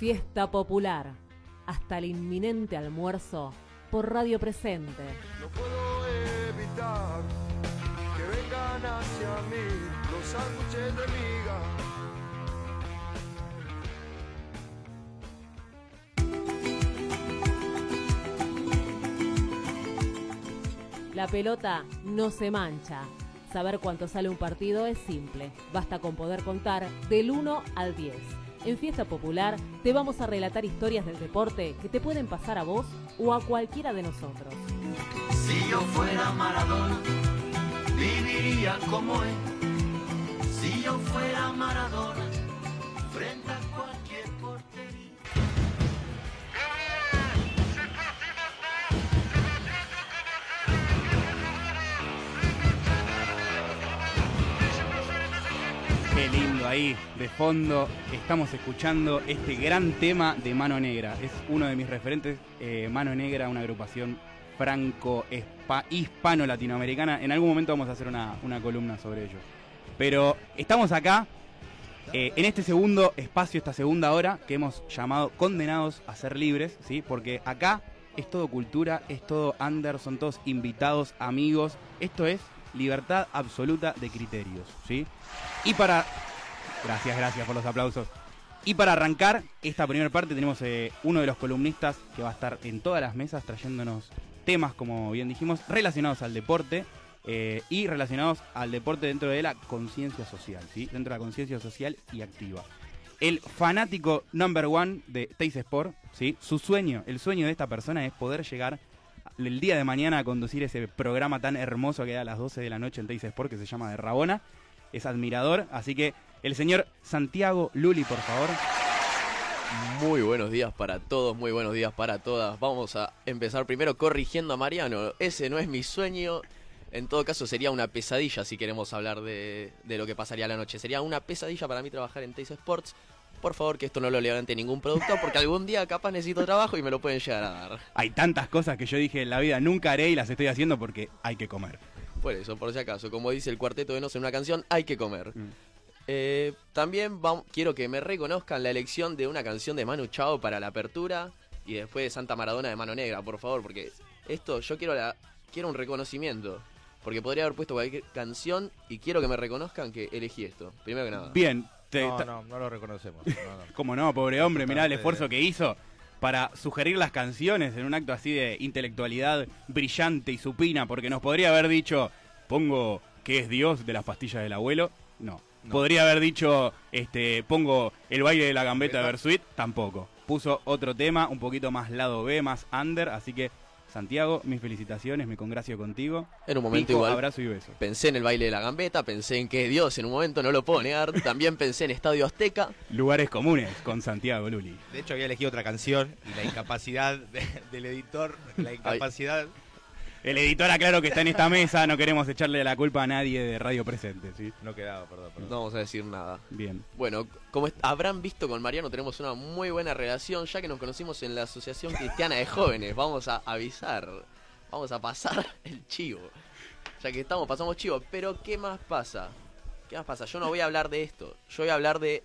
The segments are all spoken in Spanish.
Fiesta popular. Hasta el inminente almuerzo por Radio Presente. No puedo evitar que vengan hacia mí los sándwiches de miga. La pelota no se mancha. Saber cuánto sale un partido es simple. Basta con poder contar del 1 al 10. En Fiesta Popular te vamos a relatar historias del deporte que te pueden pasar a vos o a cualquiera de nosotros. Si yo fuera Maradona, viviría como él. Si yo fuera Maradona, ahí, de fondo, estamos escuchando este gran tema de Mano Negra. Es uno de mis referentes, eh, Mano Negra, una agrupación franco-hispano-latinoamericana. En algún momento vamos a hacer una, una columna sobre ellos. Pero estamos acá, eh, en este segundo espacio, esta segunda hora, que hemos llamado Condenados a ser libres, ¿sí? Porque acá es todo cultura, es todo under, son todos invitados, amigos. Esto es libertad absoluta de criterios, ¿sí? Y para... Gracias, gracias por los aplausos. Y para arrancar esta primera parte tenemos eh, uno de los columnistas que va a estar en todas las mesas trayéndonos temas, como bien dijimos, relacionados al deporte eh, y relacionados al deporte dentro de la conciencia social, ¿sí? Dentro de la conciencia social y activa. El fanático number one de Teis Sport, ¿sí? Su sueño, el sueño de esta persona es poder llegar el día de mañana a conducir ese programa tan hermoso que da a las 12 de la noche en Teis Sport que se llama De Rabona. Es admirador, así que el señor Santiago Luli, por favor. Muy buenos días para todos, muy buenos días para todas. Vamos a empezar primero corrigiendo a Mariano. Ese no es mi sueño. En todo caso sería una pesadilla si queremos hablar de, de lo que pasaría la noche. Sería una pesadilla para mí trabajar en Teis Sports. Por favor que esto no lo levante ningún producto porque algún día capaz necesito trabajo y me lo pueden llegar a dar. Hay tantas cosas que yo dije en la vida nunca haré y las estoy haciendo porque hay que comer. Por eso, por si acaso, como dice el cuarteto de Nos en una canción, hay que comer. Mm. Eh, también vam- quiero que me reconozcan la elección de una canción de Manu Chao para la apertura y después de Santa Maradona de Mano Negra, por favor, porque esto yo quiero la quiero un reconocimiento, porque podría haber puesto cualquier canción y quiero que me reconozcan que elegí esto. Primero que nada. Bien, te- No, ta- no, no lo reconocemos. no, no. ¿Cómo no, pobre hombre? Mirá el esfuerzo que hizo para sugerir las canciones en un acto así de intelectualidad brillante y supina, porque nos podría haber dicho, pongo que es Dios de las pastillas del abuelo. No. Podría haber dicho, este, pongo el baile de la gambeta de Bersuit. Tampoco. Puso otro tema, un poquito más lado B, más under. Así que, Santiago, mis felicitaciones, me congracio contigo. En un momento Pico, igual. abrazo y beso. Pensé en el baile de la gambeta, pensé en que Dios en un momento, no lo puedo negar. También pensé en Estadio Azteca. Lugares comunes con Santiago Luli. De hecho, había elegido otra canción y la incapacidad de- del editor, la incapacidad. El editor aclaro que está en esta mesa, no queremos echarle la culpa a nadie de Radio Presente, ¿sí? No quedaba, perdón. perdón. No vamos a decir nada. Bien. Bueno, como habrán visto con Mariano, tenemos una muy buena relación, ya que nos conocimos en la Asociación Cristiana de Jóvenes. Vamos a avisar, vamos a pasar el chivo. Ya que estamos, pasamos chivo. Pero, ¿qué más pasa? ¿Qué más pasa? Yo no voy a hablar de esto. Yo voy a hablar de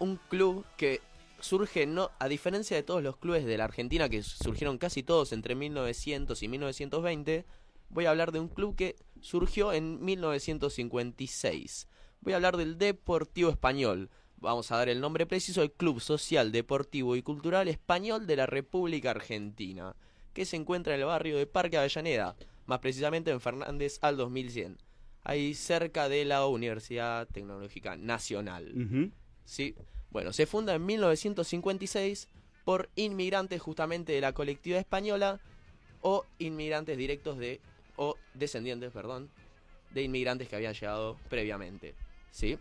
un club que surge, no a diferencia de todos los clubes de la Argentina, que surgieron casi todos entre 1900 y 1920, voy a hablar de un club que surgió en 1956. Voy a hablar del Deportivo Español. Vamos a dar el nombre preciso, el Club Social, Deportivo y Cultural Español de la República Argentina, que se encuentra en el barrio de Parque Avellaneda, más precisamente en Fernández al 2100, ahí cerca de la Universidad Tecnológica Nacional. Sí. Bueno, se funda en 1956 por inmigrantes justamente de la colectividad española o inmigrantes directos de o descendientes, perdón, de inmigrantes que habían llegado previamente. ¿Sí?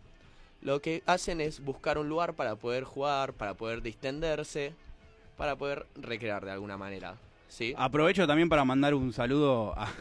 Lo que hacen es buscar un lugar para poder jugar, para poder distenderse, para poder recrear de alguna manera. ¿Sí? Aprovecho también para mandar un saludo a,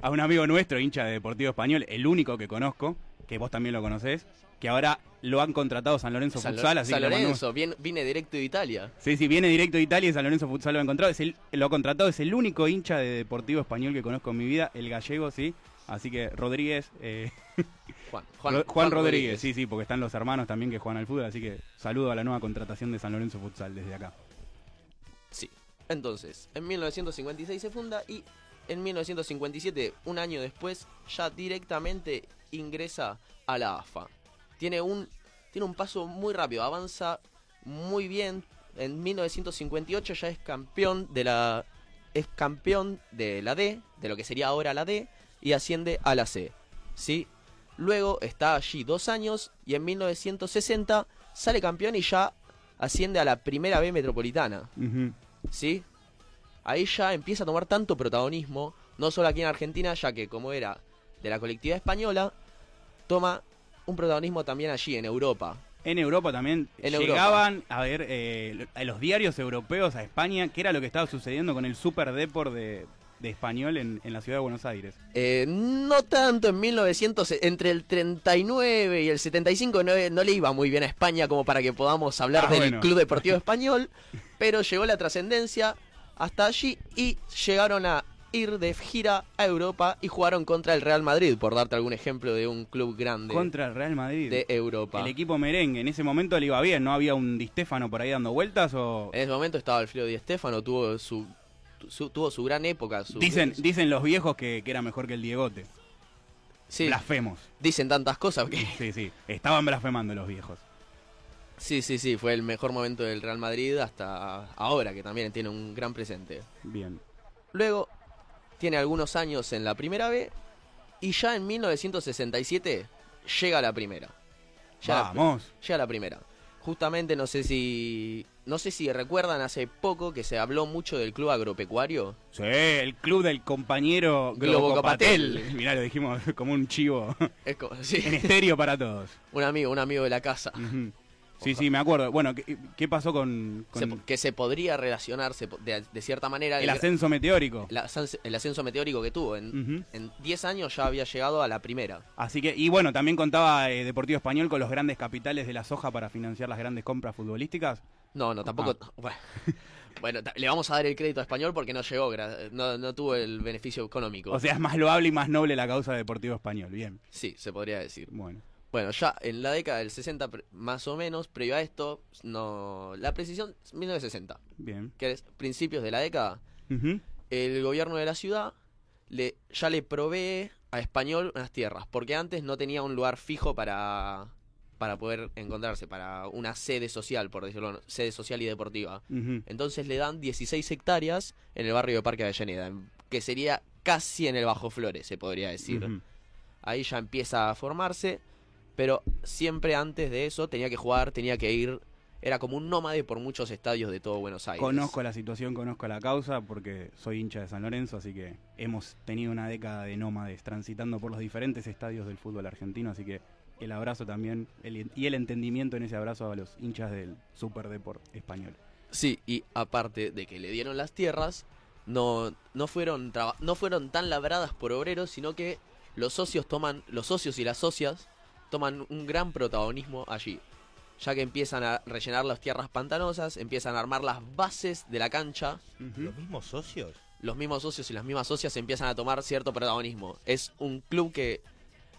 a un amigo nuestro, hincha de Deportivo Español, el único que conozco, que vos también lo conocés, que ahora lo han contratado San Lorenzo San, Futsal, así San que Lorenzo, vine directo de Italia. Sí, sí, viene directo de Italia y San Lorenzo Futsal lo ha encontrado. Es el, lo ha contratado, es el único hincha de Deportivo Español que conozco en mi vida, el gallego, sí. Así que Rodríguez, eh, Juan, Rodríguez. sí, sí, porque están los hermanos también que juegan al fútbol, así que saludo a la nueva contratación de San Lorenzo Futsal desde acá. Sí. Entonces, en 1956 se funda y en 1957, un año después, ya directamente ingresa a la AFA. Tiene un, tiene un paso muy rápido, avanza muy bien. En 1958 ya es campeón de la es campeón de la D, de lo que sería ahora la D, y asciende a la C. ¿Sí? Luego está allí dos años y en 1960 sale campeón y ya asciende a la primera B metropolitana. ¿sí? Ahí ya empieza a tomar tanto protagonismo, no solo aquí en Argentina, ya que como era de la colectividad española, toma un protagonismo también allí en Europa. En Europa también En llegaban a ver eh, a los diarios europeos a España qué era lo que estaba sucediendo con el Super Deport de, de español en, en la ciudad de Buenos Aires. Eh, no tanto en 1900, entre el 39 y el 75 no, no le iba muy bien a España como para que podamos hablar Ah, del bueno. Club Deportivo Español, pero llegó la trascendencia hasta allí y llegaron a ir de gira a Europa y jugaron contra el Real Madrid, por darte algún ejemplo de un club grande Contra el Real Madrid. de Europa. El equipo merengue en ese momento le iba bien, ¿no había un Di Stéfano por ahí dando vueltas o En ese momento estaba Alfredo Di Stéfano, tuvo su, su- tuvo su gran época. su- dicen dicen los viejos que, que era mejor que el Diegote. sí, Blasfemos. dicen tantas cosas que Sí, sí, estaban blasfemando los viejos. sí, sí, sí, fue el mejor momento del Real Madrid hasta ahora, que también tiene un gran presente. Bien. Luego tiene algunos años en la primera B y ya en 1967 llega a la primera. Ya la- Vamos. llega a la primera. Justamente no sé si no sé si recuerdan hace poco que se habló mucho del club agropecuario. Sí, el club del compañero Globocopatel. Mirá, lo dijimos como un chivo Es como, sí, en estéreo para todos. un amigo, un amigo de la casa. Sí, sí, me acuerdo. Bueno, ¿qué, qué pasó con, con Se- que se podría relacionarse de, de cierta manera el ascenso meteórico? el ascenso- el ascenso meteórico que tuvo. En Ujú. en 10 años ya había llegado a la primera. Así que, y bueno, también contaba eh, Deportivo Español con los grandes capitales de la soja para financiar las grandes compras futbolísticas. No, no, tampoco. Bueno, bueno, ta- le vamos a dar el crédito a español porque no llegó, no, no tuvo el beneficio económico. O sea, es más loable y más noble la causa de Deportivo Español. Bien, sí, se podría decir. bueno. Bueno, ya en la década del 60, pre- más o menos, previo a esto, no la precisión es 1960, Bien. que es principios de la década. El gobierno de la ciudad le, ya le provee a Español unas tierras, porque antes no tenía un lugar fijo para, para poder encontrarse, para una sede social, por decirlo, sede social y deportiva. Entonces le dan 16 hectáreas en el barrio de Parque Avellaneda, que sería casi en el Bajo Flores, se podría decir. Ahí ya empieza a formarse, pero siempre antes de eso tenía que jugar, tenía que ir, era como un nómade por muchos estadios de todo Buenos Aires. Conozco la situación, conozco la causa, porque soy hincha de San Lorenzo, así que hemos tenido una década de nómades transitando por los diferentes estadios del fútbol argentino, así que el abrazo también el- y el entendimiento en ese abrazo a los hinchas del Super Deport español. Sí, y aparte de que le dieron las tierras, no, no, fueron no fueron tan labradas por obreros, sino que los socios toman, los socios y las socias toman un gran protagonismo allí. Ya que empiezan a rellenar las tierras pantanosas, empiezan a armar las bases de la cancha, ¿Los mismos socios? los mismos socios y las mismas socias empiezan a tomar cierto protagonismo. Es un club que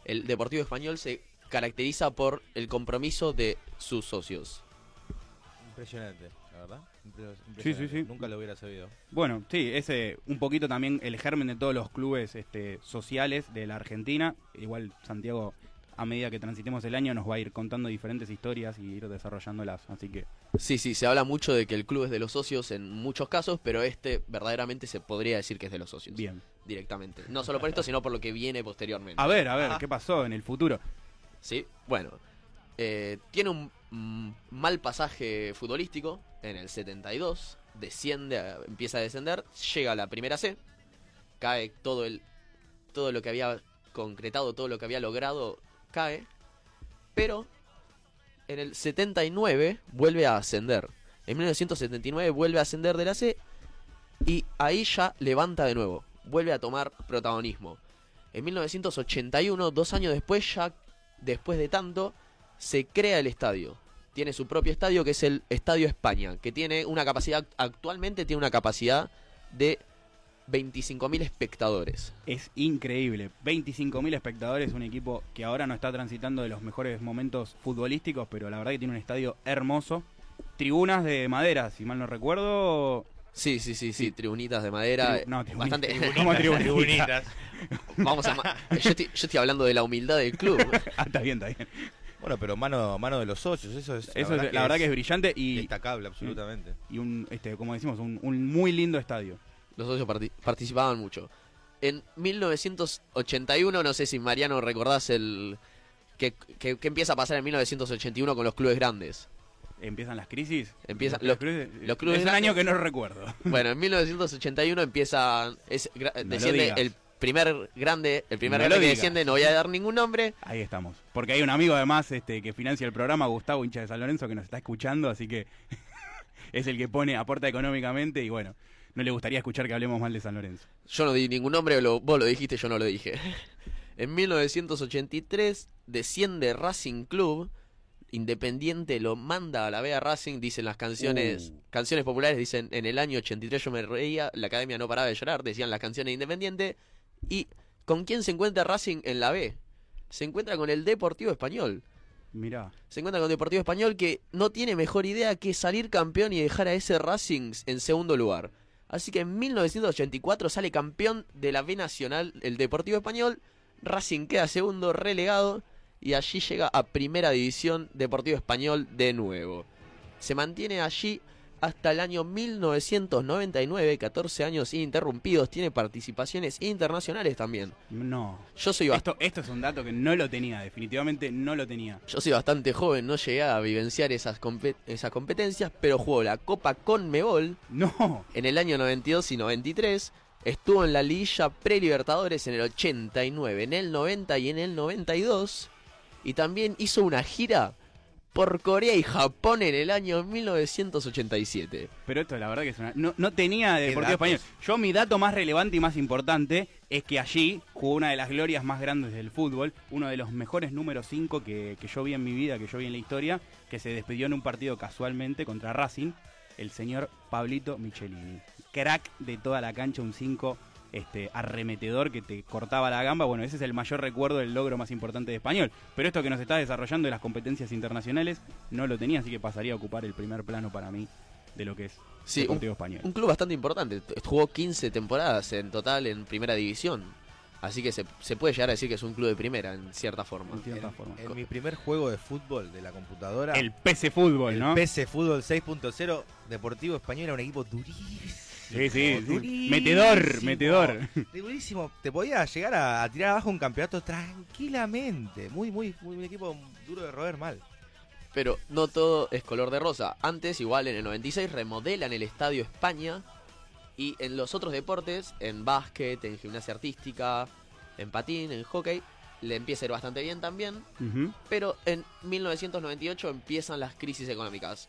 el Deportivo Español se caracteriza por el compromiso de sus socios. Impresionante, la verdad. Sí, sí, sí. Nunca lo hubiera sabido. Bueno, sí, ese un poquito también el germen de todos los clubes este, sociales de la Argentina. Igual Santiago, a medida que transitemos el año, nos va a ir contando diferentes historias y ir desarrollándolas. Así que, Sí, sí, se habla mucho de que el club es de los socios en muchos casos, pero este verdaderamente se podría decir que es de los socios. bien. Directamente. No solo por esto, sino por lo que viene posteriormente. A ver, a ver, Ah. ¿qué pasó en el futuro? Sí, bueno. eh, tiene un mm, mal pasaje futbolístico en el 72. Desciende, empieza a descender, llega a la primera C. Cae todo el todo lo que había concretado, todo lo que había logrado, cae. Pero en el 79 vuelve a ascender. En 1979 vuelve a ascender de la C y ahí ya levanta de nuevo, vuelve a tomar protagonismo. En 1981, dos años después, ya después de tanto, se crea el estadio. Tiene su propio estadio que es el Estadio España, que tiene una capacidad, actualmente tiene una capacidad de 25.000 espectadores. Es increíble. 25.000 espectadores, un equipo que ahora no está transitando de los mejores momentos futbolísticos, pero la verdad que tiene un estadio hermoso. Tribunas de madera, si mal no recuerdo. Sí, sí, sí, sí, tribunitas de madera. Tribu- no, tribunitas. bastante. ¿Cómo tribunitas? Tribunitas. Vamos a. Yo estoy, yo estoy hablando de la humildad del club. Ah, está bien, está bien. Bueno, pero mano, mano de los socios, eso es. Eso es- la verdad que es brillante y, destacable, absolutamente. y un, este, como decimos, un, un muy lindo estadio. Los socios parti- participaban mucho. En 1981, no sé si Mariano recordás el. que, que- que empieza a pasar en 1981 con los clubes grandes. Empiezan las crisis. Empiezan los, los- clubes- los clubes es un grandes- año que no recuerdo. Bueno, en 1981 empieza. Es, No desciende el primer grande. El primer No grande que desciende, no voy a dar ningún nombre. Ahí estamos. Porque hay un amigo además este, que financia el programa, Gustavo Hincha de San Lorenzo, que nos está escuchando, así que es el que pone, aporta económicamente y bueno, no le gustaría escuchar que hablemos mal de San Lorenzo. Yo no di ningún nombre, lo- vos lo dijiste, yo no lo dije. En 1983 desciende Racing Club. Independiente lo manda a la B a Racing, dicen las canciones, Uh. canciones populares, dicen en el año 83 yo me reía, la academia no paraba de llorar, decían las canciones de Independiente. ¿Y con quién se encuentra Racing en la B? Se encuentra con el Deportivo Español. Mirá, Se encuentra con Deportivo Español que no tiene mejor idea que salir campeón y dejar a ese Racing en segundo lugar. Así que en 1984 sale campeón de la B Nacional el Deportivo Español, Racing queda segundo relegado y allí llega a Primera División Deportivo Español de nuevo. Se mantiene allí hasta el año 1999, 14 años ininterrumpidos, tiene participaciones internacionales también. no. Yo soy, Esto, esto es un dato que no lo tenía, definitivamente no lo tenía. Yo soy bastante joven, no llegué a vivenciar esas competencias, pero jugó la Copa Conmebol No, en el año 92 y 93. Estuvo en la liguilla pre-Libertadores en el 89, en el 90 y en el 92. Y también hizo una gira por Corea y Japón en el año 1987. pero esto la verdad que es una... No, no tenía de Deportivo datos. Español. Yo mi dato más relevante y más importante es que allí jugó una de las glorias más grandes del fútbol, uno de los mejores números 5 que, que yo vi en mi vida, que yo vi en la historia, que se despidió en un partido casualmente contra Racing, el señor Pablito Michelini. Crack de toda la cancha, un 5 este, arremetedor que te cortaba la gamba. Bueno, ese es el mayor recuerdo del logro más importante de Español. Pero esto que nos está desarrollando de las competencias internacionales no lo tenía, así que pasaría a ocupar el primer plano para mí de lo que es Sí, un, Deportivo Español. un club bastante importante. Jugó 15 temporadas en total en primera división. Así que se, se puede llegar a decir que es un club de primera, en cierta forma. En cierta En, forma. en mi primer juego de fútbol de la computadora, El PC Fútbol, el ¿no? PC Fútbol 6.0, Deportivo Español era un equipo durísimo. Sí, sí, Metedor, metedor. Durísimo. Te podía llegar a, a tirar abajo un campeonato tranquilamente. Muy, muy, muy un equipo duro de roer mal. Pero no todo es color de rosa. Antes, igual en el 96, remodelan el Estadio España. Y en los otros deportes, en básquet, en gimnasia artística, en patín, en hockey, le empieza a ir bastante bien también. Ujú. Pero en 1998 empiezan las crisis económicas.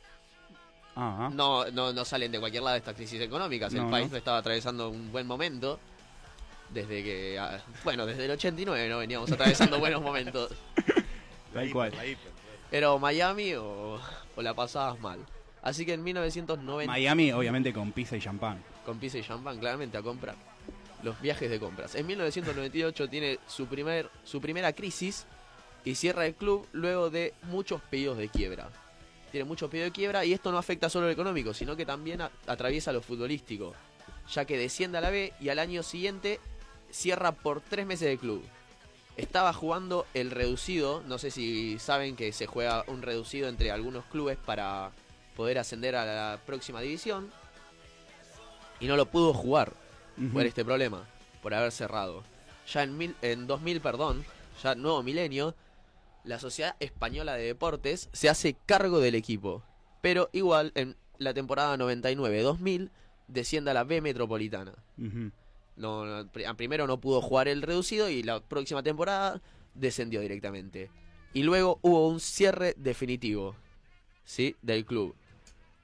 No, no, no salen de cualquier lado estas crisis económicas. El país no. estaba atravesando un buen momento. Desde que. ah, Bueno, desde el 89 no veníamos atravesando buenos momentos. tal cual. Pero Miami o, o la pasabas mal. Así que en 1990. Miami, obviamente, con pizza y champán. con pizza y champán, claramente a comprar. Los viajes de compras. En 1998 tiene su, primer, su primera crisis y cierra el club luego de muchos pedidos de quiebra. Tiene muchos pedidos de quiebra y esto no afecta solo lo económico, sino que también a- atraviesa lo futbolístico. Ya que desciende a la B y al año siguiente cierra por tres meses de club. Estaba jugando el reducido, no sé si saben que se juega un reducido entre algunos clubes para poder ascender a la próxima división. Y no lo pudo jugar por este problema, por haber cerrado. Ya en, mil, en 2000, perdón, ya nuevo milenio, la Sociedad Española de Deportes se hace cargo del equipo. Pero igual, en la temporada 99-2000, desciende a la B Metropolitana. No, no, primero no pudo jugar el reducido y la próxima temporada descendió directamente. Y luego hubo un cierre definitivo, ¿sí? Del club.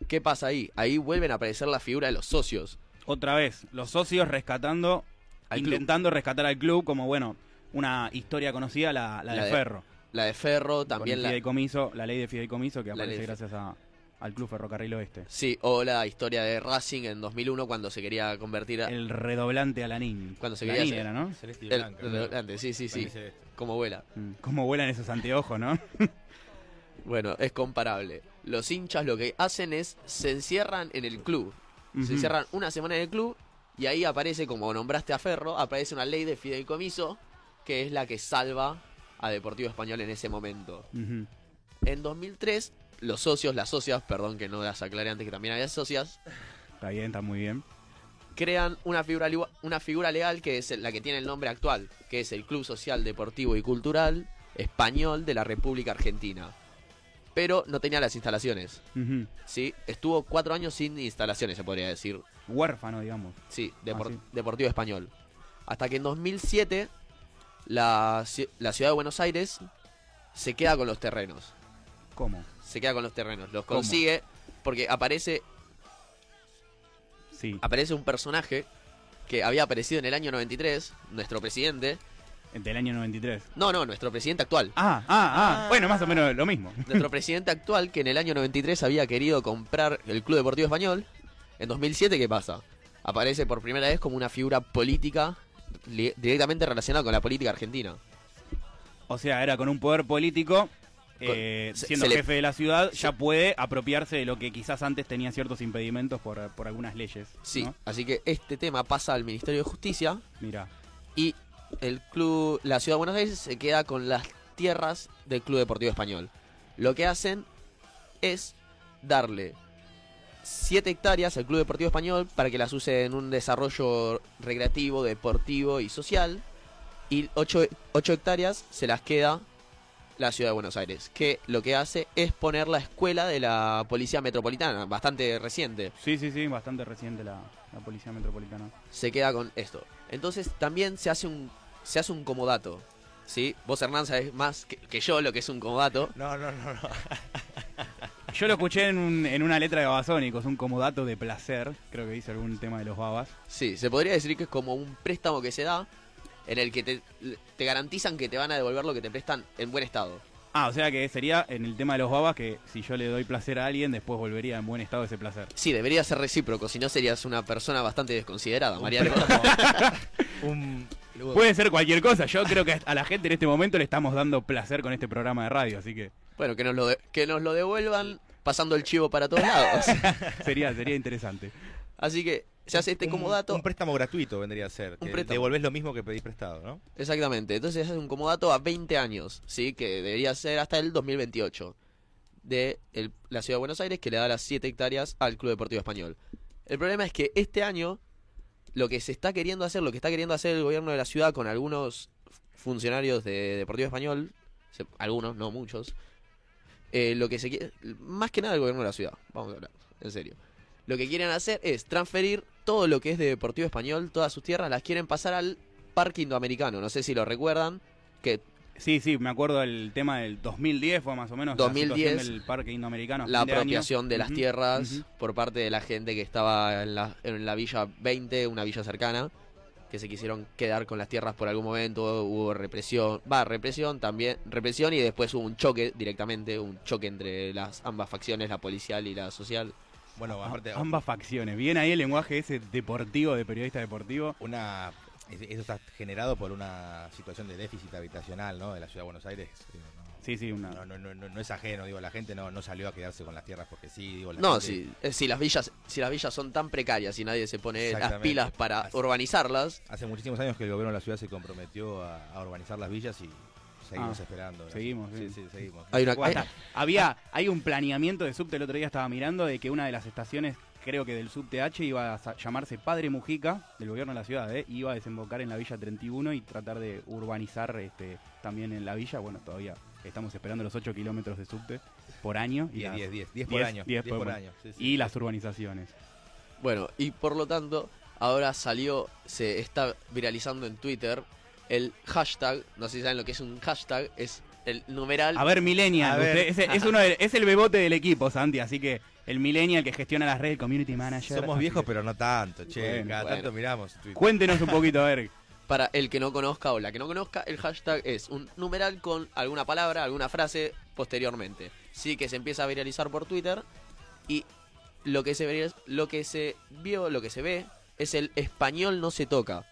¿Qué pasa ahí? Ahí vuelven a aparecer la figura de los socios. Otra vez, los socios rescatando, Al club. intentando rescatar al club como, bueno, una historia conocida, la, la La de de- Ferro. La de Ferro, también la, fideicomiso, la ley de fideicomiso que aparece gracias a, al Club Ferrocarril Oeste. Sí, o la historia de Racing en 2001 cuando se quería convertir a... El redoblante Alanín. Cuando se quería era, ¿no? Celeste y el- blanco, el ¿no? adelante, sí, sí, sí, como vuela. Mm, Cómo vuelan esos anteojos, ¿no? Bueno, es comparable. Los hinchas lo que hacen es se encierran en el club. Se encierran una semana en el club y ahí aparece, como nombraste a Ferro, aparece una ley de fideicomiso que es la que salva a Deportivo Español en ese momento. En 2003, los socios, las socias, perdón que no las aclaré antes que también había socias, Está bien, está muy bien. crean una figura, una figura legal que es la que tiene el nombre actual, que es el Club Social Deportivo y Cultural Español de la República Argentina. Pero no tenía las instalaciones. Sí, estuvo cuatro años sin instalaciones, se podría decir. Huérfano, digamos. Sí, Depor- Ah, sí. Deportivo Español. Hasta que en 2007 la, la ciudad de Buenos Aires se queda con los terrenos. ¿Cómo? Se queda con los terrenos. Los ¿Cómo? consigue porque aparece, Sí, aparece un personaje que había aparecido en el año 93, nuestro presidente. del año 93. No, no, nuestro presidente actual. Ah, ah, ah. Bueno, más o menos lo mismo. Nuestro presidente actual que en el año 93 había querido comprar el Club Deportivo Español. En 2007, ¿qué pasa? Aparece por primera vez como una figura política directamente relacionada con la política argentina. O sea, era con un poder político, eh, siendo se jefe de la ciudad, ya puede apropiarse de lo que quizás antes tenía ciertos impedimentos por, por algunas leyes. Sí, ¿no? así que este tema pasa al Ministerio de Justicia Mira. y el club, la ciudad de Buenos Aires se queda con las tierras del Club Deportivo Español. Lo que hacen es darle 7 hectáreas al Club Deportivo Español para que las use en un desarrollo recreativo, deportivo y social. Y 8, hectáreas se las queda la ciudad de Buenos Aires, que lo que hace es poner la escuela de la Policía Metropolitana, bastante reciente. Sí, sí, sí, bastante reciente la, la Policía Metropolitana. se queda con esto. Entonces también se hace un se hace un comodato. ¿Sí? Vos Hernán sabés más que, que yo lo que es un comodato. No, no, no, no. Yo lo escuché en, un- en una letra de Babasónicos, un comodato de placer, creo que dice algún tema de los babas. Sí, se podría decir que es como un préstamo que se da en el que te, te garantizan que te van a devolver lo que te prestan en buen estado. Ah, o sea que sería en el tema de los babas que si yo le doy placer a alguien, después volvería en buen estado ese placer. Sí, debería ser recíproco, si no serías una persona bastante desconsiderada, Mariano. Un, Puede ser cualquier cosa, yo creo que a la gente en este momento le estamos dando placer con este programa de radio, así que bueno, que nos, lo de- que nos lo devuelvan pasando el chivo para todos lados. sería, sería interesante. Así que se hace este un- comodato. Un préstamo gratuito vendría a ser. Un que devolvés lo mismo que pedís prestado, ¿no? Exactamente, entonces es un comodato a 20 años, ¿sí? Que debería ser hasta el 2028 de el- la ciudad de Buenos Aires que le da las 7 hectáreas al Club Deportivo Español. El problema es que este año lo que se está queriendo hacer, lo que está queriendo hacer el gobierno de la ciudad con algunos funcionarios de Deportivo Español, se- algunos, no muchos, eh, lo que se quiere, más que nada el gobierno de la ciudad, vamos a hablar, en serio. Lo que quieren hacer es transferir todo lo que es de Deportivo Español, todas sus tierras, las quieren pasar al Parque Indoamericano. No sé si lo recuerdan, que Sí, sí, me acuerdo del tema del 2010, fue más o menos 2010, la situación del Parque Indoamericano. la año. apropiación de las tierras por parte de la gente que estaba en la, en la Villa 20, una villa cercana, que se quisieron quedar con las tierras por algún momento, hubo represión, va, represión también, represión y después hubo un choque directamente, un choque entre las ambas facciones, la policial y la social. Bueno, aparte, Ambas facciones. Bien ahí el lenguaje ese deportivo, de periodista deportivo. una es- eso está generado por una situación de déficit habitacional, ¿no? De la ciudad de Buenos Aires. Sí, sí, una. no, no, no, no- no es ajeno, digo, la gente no, no salió a quedarse con las tierras porque sí, digo, la No, gente- si, eh, si las villas, si las villas son tan precarias y nadie se pone las pilas para urbanizarlas, Hace muchísimos años que el gobierno de la ciudad se comprometió a, a urbanizar las villas y seguimos Ah, esperando. seguimos, sí, sí. sí, seguimos. Hay una- Bueno, había, hay un planeamiento de subte, el otro día estaba mirando, de que una de las estaciones, creo que del subte H, iba a llamarse Padre Mujica, del gobierno de la ciudad, ¿eh? iba a desembocar en la Villa 31 y tratar de urbanizar este, también en la villa. Bueno, todavía estamos esperando los 8 kilómetros de subte por año. Y 10, las- 10, 10, 10 por 10, año. 10 10 por por- año. sí, sí. y las urbanizaciones. Bueno, y por lo tanto, ahora salió, se está viralizando en Twitter el hashtag, no sé si saben lo que es un hashtag, es el numeral. A ver, Millennial, A ver. usted- es, es uno de- es el bebote del equipo, Santi, así que el Millennial que gestiona las redes, Community Manager. Somos viejos, que pero no tanto, che. Bueno, cada bueno. tanto miramos. Twitter. Cuéntenos un poquito, a ver. Para el que no conozca o la que no conozca, el hashtag es un numeral con alguna palabra, alguna frase posteriormente. Sí que se empieza a viralizar por Twitter Y lo que se lo que se vio, lo que se ve es el español no se toca,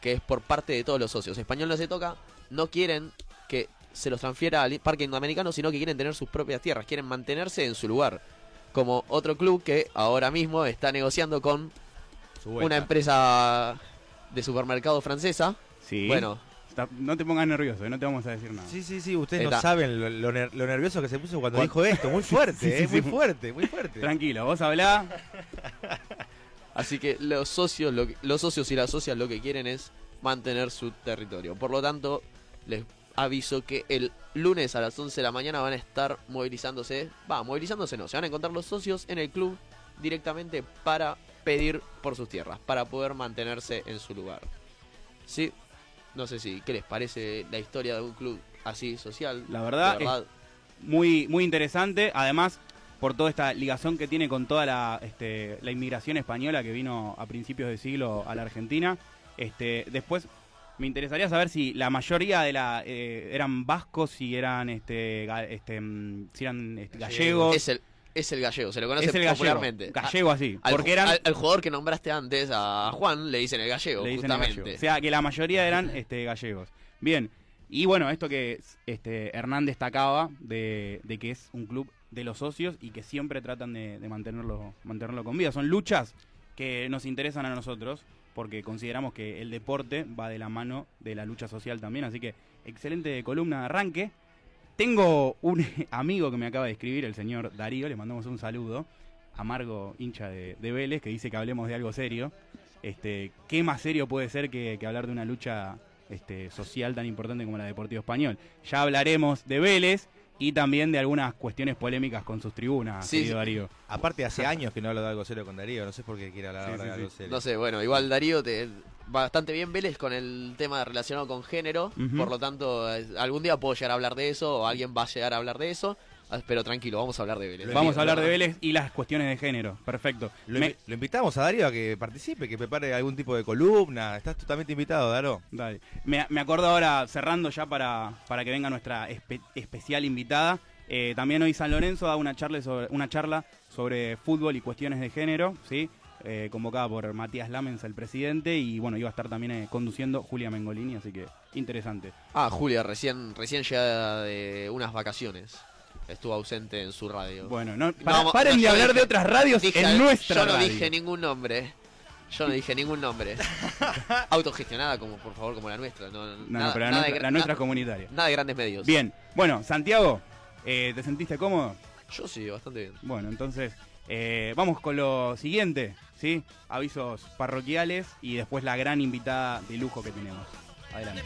que es por parte de todos los socios. Español no se toca, no quieren que se los transfiera al parque indoamericano, sino que quieren tener sus propias tierras, quieren mantenerse en su lugar. Como otro club que ahora mismo está negociando con una empresa de supermercado francesa. Sí. Bueno, Está- no te pongas nervioso, eh, no te vamos a decir nada. Sí, sí, sí, ustedes Está. no saben lo, lo ner- lo nervioso que se puso cuando Cuan- dijo esto. Muy fuerte, Sí, sí, eh, muy sí. fuerte, muy fuerte. Tranquilo, vos hablá. Así que los socios, lo que- los socios y las socias lo que quieren es mantener su territorio. Por lo tanto, les aviso que el lunes a las 11 de la mañana van a estar movilizándose. Va, movilizándose no, se van a encontrar los socios en el club directamente para pedir por sus tierras, para poder mantenerse en su lugar. Sí, no sé si, ¿qué les parece la historia de un club así social? La verdad, muy, muy interesante. Además, por toda esta ligación que tiene con toda la, este, la inmigración española que vino a principios de siglo a la Argentina. Este, después, me interesaría saber si la mayoría de la eh, eran vascos, si eran este, ga- este, mm, si eran este, gallegos. es el, es el gallego, se lo conoce Es el gallego. popularmente. Gallego así. Al, porque eran. al- al jugador que nombraste antes, a Juan, le dicen el gallego, le dicen el justamente. gallego. O sea, que la mayoría eran este, gallegos. Bien. Y bueno, esto que este, Hernán destacaba de, de que es un club de los socios y que siempre tratan de, de mantenerlo, mantenerlo con vida. Son luchas que nos interesan a nosotros porque consideramos que el deporte va de la mano de la lucha social también. Así que excelente columna de arranque. Tengo un amigo que me acaba de escribir, el señor Darío, le mandamos un saludo. Amargo hincha de, de Vélez, que dice que hablemos de algo serio. Este, ¿Qué más serio puede ser que, que hablar de una lucha este, social tan importante como la de Deportivo Español? Ya hablaremos de Vélez y también de algunas cuestiones polémicas con sus tribunas, Sí, querido sí. Darío. Aparte, hace años que no hablo de algo serio con Darío. No sé por qué quiere hablar Sí, ahora sí, de sí. algo serio. No sé, bueno, igual Darío te bastante bien Vélez con el tema relacionado con género, por lo tanto, algún día puedo llegar a hablar de eso o alguien va a llegar a hablar de eso, ah, pero tranquilo, vamos a hablar de Vélez. Vamos a hablar de Vélez y las cuestiones de género. Perfecto. Lo, Me- invi- lo invitamos a Darío a que participe, que prepare algún tipo de columna. Estás totalmente invitado, Daro. Dale. Me, me acuerdo ahora, cerrando ya para, para que venga nuestra espe- especial invitada. eh, también hoy San Lorenzo da una charla sobre, una charla sobre fútbol y cuestiones de género, ¿sí? Eh, convocada por Matías Lamens, el presidente, y bueno, iba a estar también eh, conduciendo Julia Mengolini, así que interesante. Ah, Julia, recién, recién llegada de unas vacaciones. Estuvo ausente en su radio. Bueno, no, para- Vamos, paren no, de hablar dije- de otras radios Dije- en nuestra Yo no radio. dije ningún nombre. Yo no dije ningún nombre. Autogestionada, como por favor, como la nuestra. No, No, no, nada- pero la, nada nuestra, gra- la nuestra es comunitaria. Nada de grandes medios. Bien, bueno, Santiago, eh, ¿te sentiste cómodo? Yo sí, bastante bien. Bueno, entonces eh, vamos con lo siguiente, ¿sí? Avisos parroquiales y después la gran invitada de lujo que tenemos. Adelante.